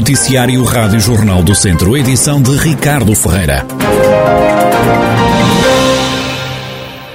Noticiário Rádio Jornal do Centro, edição de Ricardo Ferreira.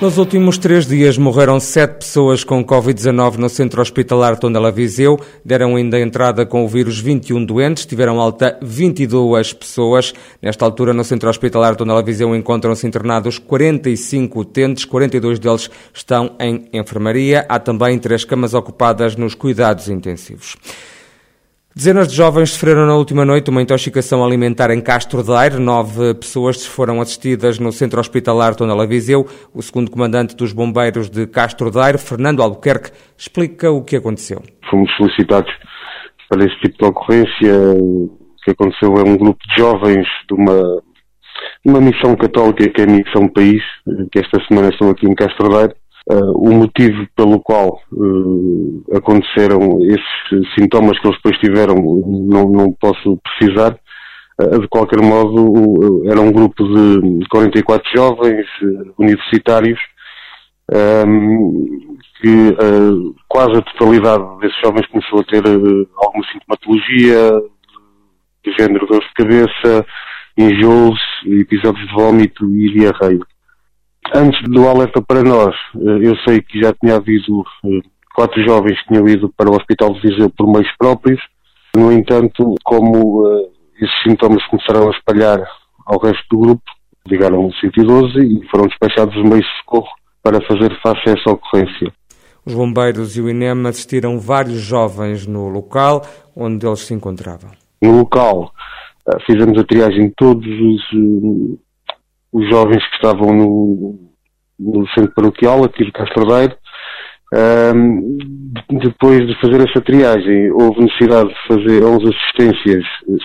Nos últimos três dias morreram sete pessoas com Covid-19 no centro hospitalar Tondela Viseu. Deram ainda entrada com o vírus 21 doentes, tiveram alta 22 pessoas. Nesta altura, no centro hospitalar Tondela Viseu encontram-se internados 45 utentes, 42 deles estão em enfermaria. Há também três camas ocupadas nos cuidados intensivos. Dezenas de jovens sofreram na última noite uma intoxicação alimentar em Castro Daire. Nove pessoas foram assistidas no centro hospitalar Tondela Viseu. O segundo comandante dos bombeiros de Castro Daire, Fernando Albuquerque, explica o que aconteceu. Fomos solicitados para esse tipo de ocorrência. O que aconteceu é um grupo de jovens de uma, uma missão católica que é a Missão País, que esta semana estão aqui em Castro Daire Uh, o motivo pelo qual uh, aconteceram esses sintomas que eles depois tiveram não, não posso precisar. Uh, de qualquer modo, era um grupo de 44 jovens universitários um, que quase a totalidade desses jovens começou a ter alguma sintomatologia de género dor de cabeça, enjoos, episódios de vômito e diarreia. Antes do alerta para nós, eh, eu sei que já tinha havido eh, quatro jovens que tinham ido para o Hospital de Viseu por meios próprios. No entanto, como uh, esses sintomas começaram a espalhar ao resto do grupo, ligaram o 112 e foram despachados os meios de socorro para fazer face a essa ocorrência. Os bombeiros e o INEM assistiram vários jovens no local onde eles se encontravam. No local, fizemos a triagem de todos os os jovens que estavam no, no centro paroquial, aqui de Castrodeiro. Um, depois de fazer essa triagem, houve necessidade de fazer 11 assistências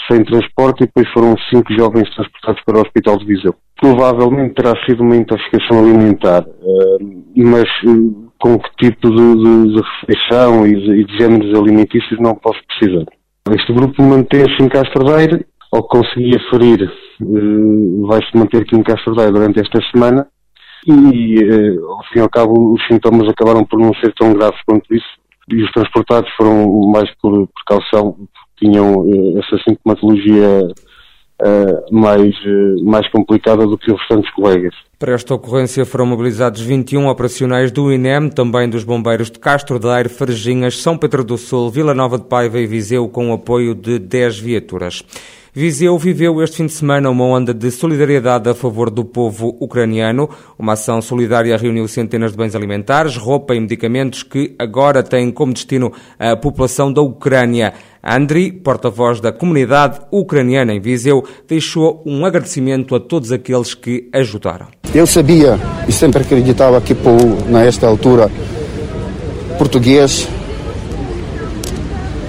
sem transporte e depois foram 5 jovens transportados para o Hospital de Viseu. Provavelmente terá sido uma intoxicação alimentar, um, mas hum, com que tipo de, de, de refeição e de, de géneros alimentícios não posso precisar. Este grupo mantém-se em Castrodeiro ao que consegui aferir, uh, vai-se manter aqui em Castordeia durante esta semana e, uh, ao fim e ao cabo, os sintomas acabaram por não ser tão graves quanto isso e os transportados foram mais por precaução, tinham uh, essa sintomatologia Uh, mais, uh, mais complicada do que os restantes colegas. Para esta ocorrência foram mobilizados 21 operacionais do INEM, também dos bombeiros de Castro Daire, Farginhas, São Pedro do Sul, Vila Nova de Paiva e Viseu, com apoio de 10 viaturas. Viseu viveu este fim de semana uma onda de solidariedade a favor do povo ucraniano. Uma ação solidária reuniu centenas de bens alimentares, roupa e medicamentos que agora têm como destino a população da Ucrânia. Andri, porta-voz da comunidade ucraniana em Viseu, deixou um agradecimento a todos aqueles que ajudaram. Eu sabia e sempre acreditava que nesta altura, português,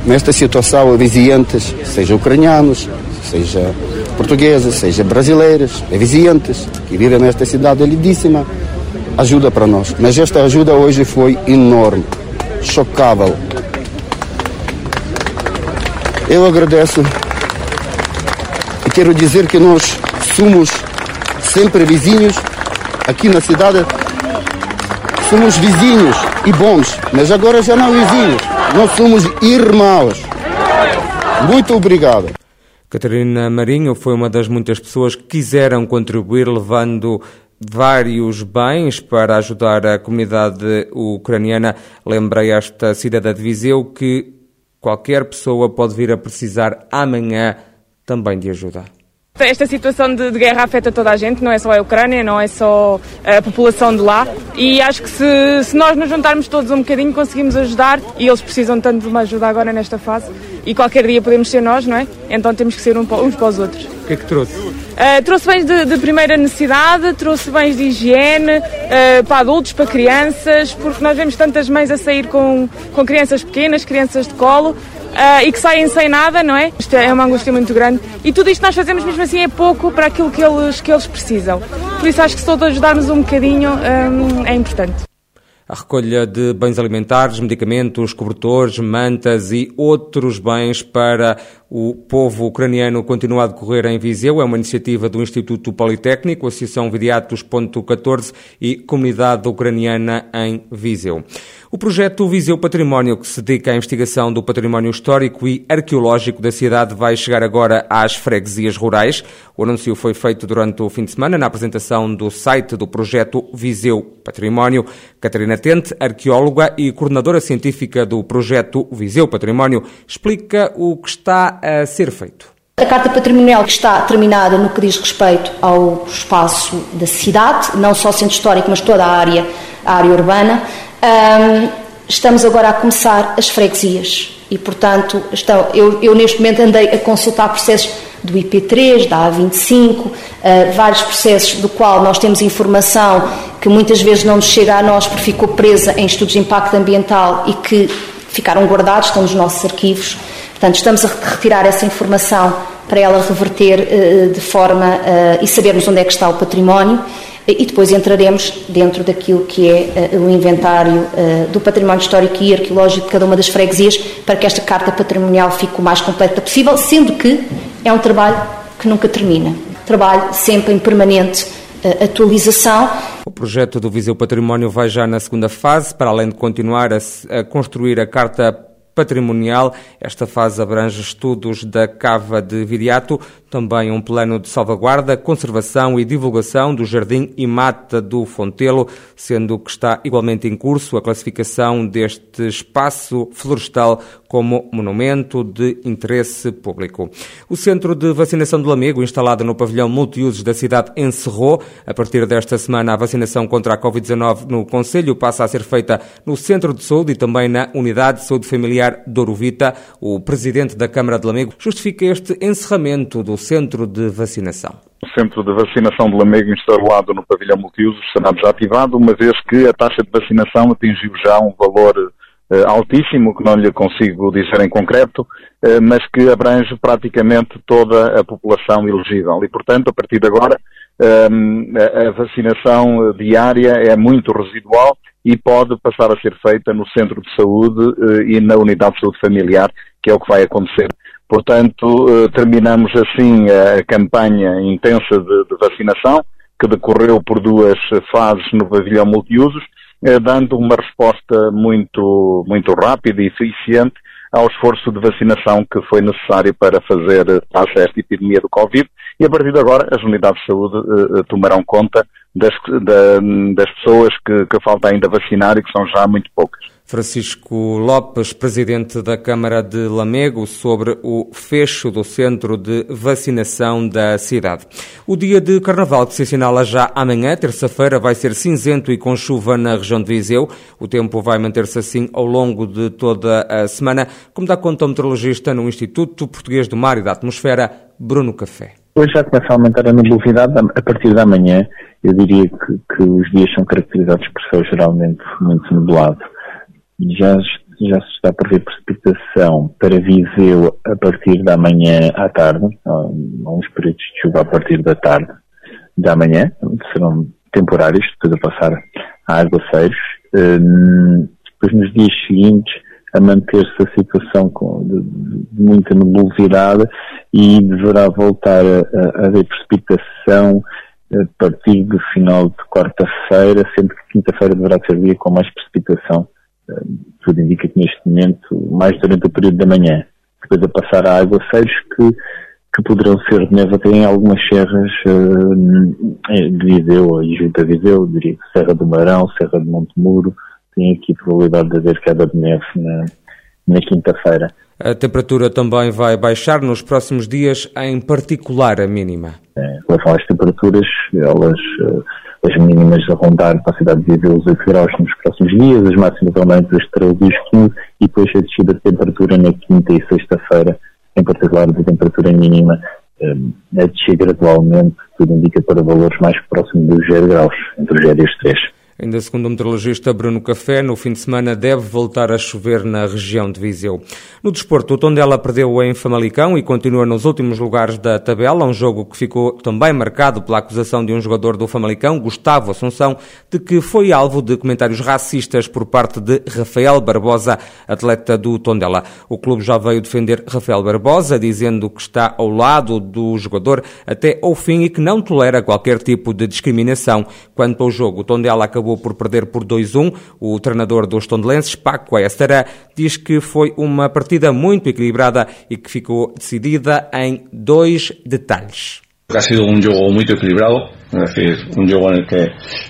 nesta situação, vizinhantes, sejam ucranianos, seja portuguesas, seja brasileiras, é vizinhantes, que vivem nesta cidade lindíssima, ajuda para nós. Mas esta ajuda hoje foi enorme, chocável. Eu agradeço e quero dizer que nós somos sempre vizinhos aqui na cidade. Somos vizinhos e bons, mas agora já não vizinhos, nós somos irmãos. Muito obrigado. Catarina Marinho foi uma das muitas pessoas que quiseram contribuir levando vários bens para ajudar a comunidade ucraniana. Lembrei esta cidadã de Viseu que qualquer pessoa pode vir a precisar amanhã também de ajuda. Esta situação de, de, guerra afeta toda a gente, não é só a Ucrânia, não é só a população de lá. E acho que se, se nós nos juntarmos todos um bocadinho, conseguimos ajudar. E eles precisam tanto de uma ajuda agora nesta fase. E qualquer dia podemos ser nós, não é? Então temos que ser uns para os outros. O que é que trouxe? Uh, trouxe bens de, de, primeira necessidade, trouxe bens de higiene uh, para adultos, para crianças, porque nós vemos tantas mães a sair com, com crianças pequenas, crianças de colo, uh, e que saem sem nada, não é? Isto é uma angústia muito grande. E tudo isto nós fazemos mesmo assim é pouco para aquilo que eles, que eles precisam. Por isso acho que se todos ajudarmos um bocadinho um, é importante. A recolha de bens alimentares, medicamentos, cobertores, mantas e outros bens para o povo ucraniano continua a decorrer em Viseu. É uma iniciativa do Instituto Politécnico, Associação Vidiatos.14 e Comunidade Ucraniana em Viseu. O projeto Viseu Património, que se dedica à investigação do património histórico e arqueológico da cidade, vai chegar agora às freguesias rurais. O anúncio foi feito durante o fim de semana na apresentação do site do projeto Viseu Património. Catarina Tente, arqueóloga e coordenadora científica do projeto Viseu Património, explica o que está a ser feito. A Carta Patrimonial está terminada no que diz respeito ao espaço da cidade, não só centro histórico, mas toda a área, a área urbana. Um, estamos agora a começar as freguesias e, portanto, estão, eu, eu, neste momento andei a consultar processos do IP3, da A25, uh, vários processos do qual nós temos informação que muitas vezes não nos chega a nós porque ficou presa em estudos de impacto ambiental e que ficaram guardados, estão nos nossos arquivos. Portanto, estamos a retirar essa informação para ela reverter uh, de forma uh, e sabermos onde é que está o património e depois entraremos dentro daquilo que é o inventário do património histórico e arqueológico de cada uma das freguesias para que esta carta patrimonial fique o mais completa possível, sendo que é um trabalho que nunca termina. Trabalho sempre em permanente atualização. O projeto do Viseu Património vai já na segunda fase, para além de continuar a, a construir a carta patrimonial. Esta fase abrange estudos da cava de Viriato, também um plano de salvaguarda, conservação e divulgação do Jardim e Mata do Fontelo, sendo que está igualmente em curso a classificação deste espaço florestal como monumento de interesse público. O centro de vacinação do Lamego, instalado no pavilhão multiusos da cidade, encerrou. A partir desta semana, a vacinação contra a Covid-19 no Conselho passa a ser feita no Centro de Saúde e também na Unidade de Saúde Familiar Dourovita. O presidente da Câmara de Lamego justifica este encerramento do centro de vacinação. O centro de vacinação de Lamego instalado no pavilhão multiusos será desativado, uma vez que a taxa de vacinação atingiu já um valor eh, altíssimo, que não lhe consigo dizer em concreto, eh, mas que abrange praticamente toda a população elegível. E, portanto, a partir de agora, ehm, a vacinação diária é muito residual e pode passar a ser feita no centro de saúde eh, e na unidade de saúde familiar, que é o que vai acontecer. Portanto, terminamos assim a campanha intensa de, de vacinação, que decorreu por duas fases no pavilhão multiusos, eh, dando uma resposta muito, muito rápida e eficiente ao esforço de vacinação que foi necessário para fazer face a esta epidemia do Covid e a partir de agora as unidades de saúde tomarão conta das, da, das pessoas que, que falta ainda vacinar e que são já muito poucas. Francisco Lopes, presidente da Câmara de Lamego, sobre o fecho do centro de vacinação da cidade. O dia de Carnaval, que se assinala já amanhã, terça-feira, vai ser cinzento e com chuva na região de Viseu. O tempo vai manter-se assim ao longo de toda a semana, como dá conta o meteorologista no Instituto Português do Mar e da Atmosfera, Bruno Café. Hoje já começa a aumentar a nebulosidade a partir da manhã. Eu diria que, que os dias são caracterizados por céu geralmente muito nublado já, já se está a prever precipitação para Viseu a partir da manhã à tarde, uns períodos de chuva a partir da tarde da manhã, serão temporários, depois a passar a aguaceiros. Hum, depois nos dias seguintes a manter-se a situação de, muita nebulosidade e deverá voltar a, a haver precipitação a partir do final de quarta-feira, sendo que quinta-feira deverá ser dia com mais precipitação tudo indica que neste momento, mais durante o período da manhã, depois a passar a aguaceiros que, que poderão ser de neve até em algumas serras uh, de Viseu e junto a Viseu, diria Serra do Marão, Serra de Montemuro, tem aqui probabilidade de haver queda de neve na, na quinta-feira. A temperatura também vai baixar nos próximos dias, em particular a mínima. É, em relação às temperaturas, elas uh, as mínimas a rondar para a cidade de Viseu os 8 graus nos próximos dias, as máximas andam entre os 13 e os 15 e depois a descida de temperatura na quinta e sexta-feira, em particular da temperatura mínima, um, a descer gradualmente, tudo indica para valores mais próximos dos 0 graus, entre os 0 e os 3. Ainda segundo o meteorologista Bruno Café, no fim de semana deve voltar a chover na região de Viseu. No desporto, o Tondela perdeu em Famalicão e continua nos últimos lugares da tabela, um jogo que ficou também marcado pela acusação de um jogador do Famalicão, Gustavo Assunção, de que foi alvo de comentários racistas por parte de Rafael Barbosa, atleta do Tondela. O clube já veio defender Rafael Barbosa, dizendo que está ao lado do jogador até ao fim e que não tolera qualquer tipo de discriminação. Quanto ao jogo, o Tondela acabou acabou por perder por 2-1. O treinador dos tondelenses, Paco Estará, diz que foi uma partida muito equilibrada e que ficou decidida em dois detalhes. Ha sido un juego muy equilibrado, es decir, un juego en el que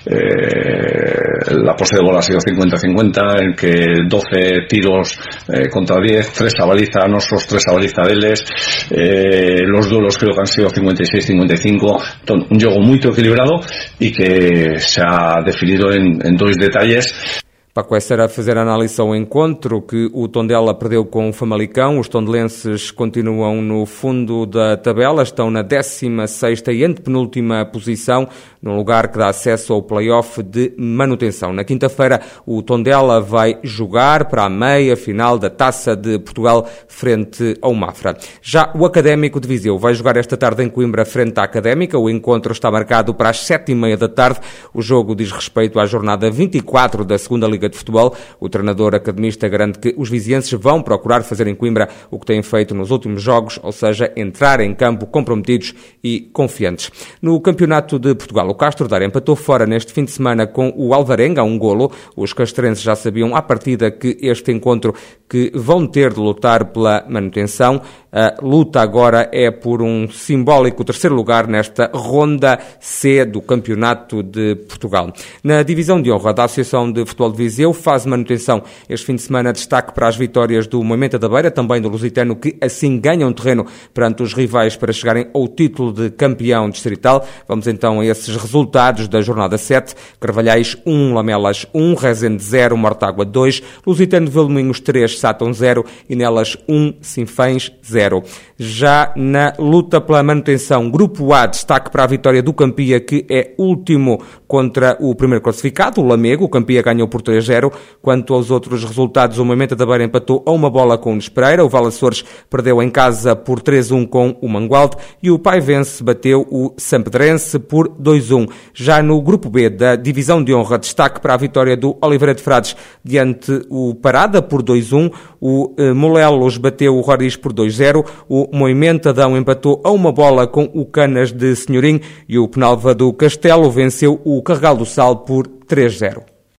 eh, la pose de bola ha sido 50-50, en que 12 tiros eh, contra 10, 3 a baliza nosotros, 3 a baliza de ellos, eh, los duelos creo que han sido 56-55, un juego muy equilibrado y que se ha definido en, en dos detalles Paco era a fazer análise ao encontro que o Tondela perdeu com o Famalicão. Os tondelenses continuam no fundo da tabela, estão na 16ª e antepenúltima posição, num lugar que dá acesso ao play-off de manutenção. Na quinta-feira, o Tondela vai jogar para a meia-final da Taça de Portugal frente ao Mafra. Já o Académico de Viseu vai jogar esta tarde em Coimbra frente à Académica. O encontro está marcado para as sete e meia da tarde. O jogo diz respeito à jornada 24 da segunda Liga De Futebol. O treinador academista garante que os vizienses vão procurar fazer em Coimbra o que têm feito nos últimos jogos, ou seja, entrar em campo comprometidos e confiantes. No Campeonato de Portugal, o Castro Dar empatou fora neste fim de semana com o Alvarenga, um golo. Os castrenses já sabiam à partida que este encontro que vão ter de lutar pela manutenção. A luta agora é por um simbólico terceiro lugar nesta ronda C do Campeonato de Portugal. Na divisão de honra da Associação de Futebol de Viseu, faz manutenção este fim de semana destaque para as vitórias do Moimenta da Beira, também do Lusitano, que assim ganham terreno perante os rivais para chegarem ao título de campeão distrital. Vamos então a esses resultados da jornada 7. Carvalhais 1, Lamelas 1, Rezende 0, Mortágua 2, Lusitano de Velmoinhos 3, Sátão 0 e nelas 1, Sinfães 0. 0. Já na luta pela manutenção, Grupo A, destaque para a vitória do Campia, que é último contra o primeiro classificado, o Lamego. O Campia ganhou por 3-0. Quanto aos outros resultados, o Moimenta da Beira empatou a uma bola com o Nespereira. O Valaçores perdeu em casa por 3-1 com o Mangualde. E o Paivense bateu o Sampedrense por 2-1. Já no Grupo B da Divisão de Honra, destaque para a vitória do Oliveira de Frades diante o Parada por 2-1. O eh, Molelos bateu o Roriz por 2-0. 0. O Moimenta Adão empatou a uma bola com o Canas de Senhorim e o Penalva do Castelo venceu o Carregal do Sal por 3-0.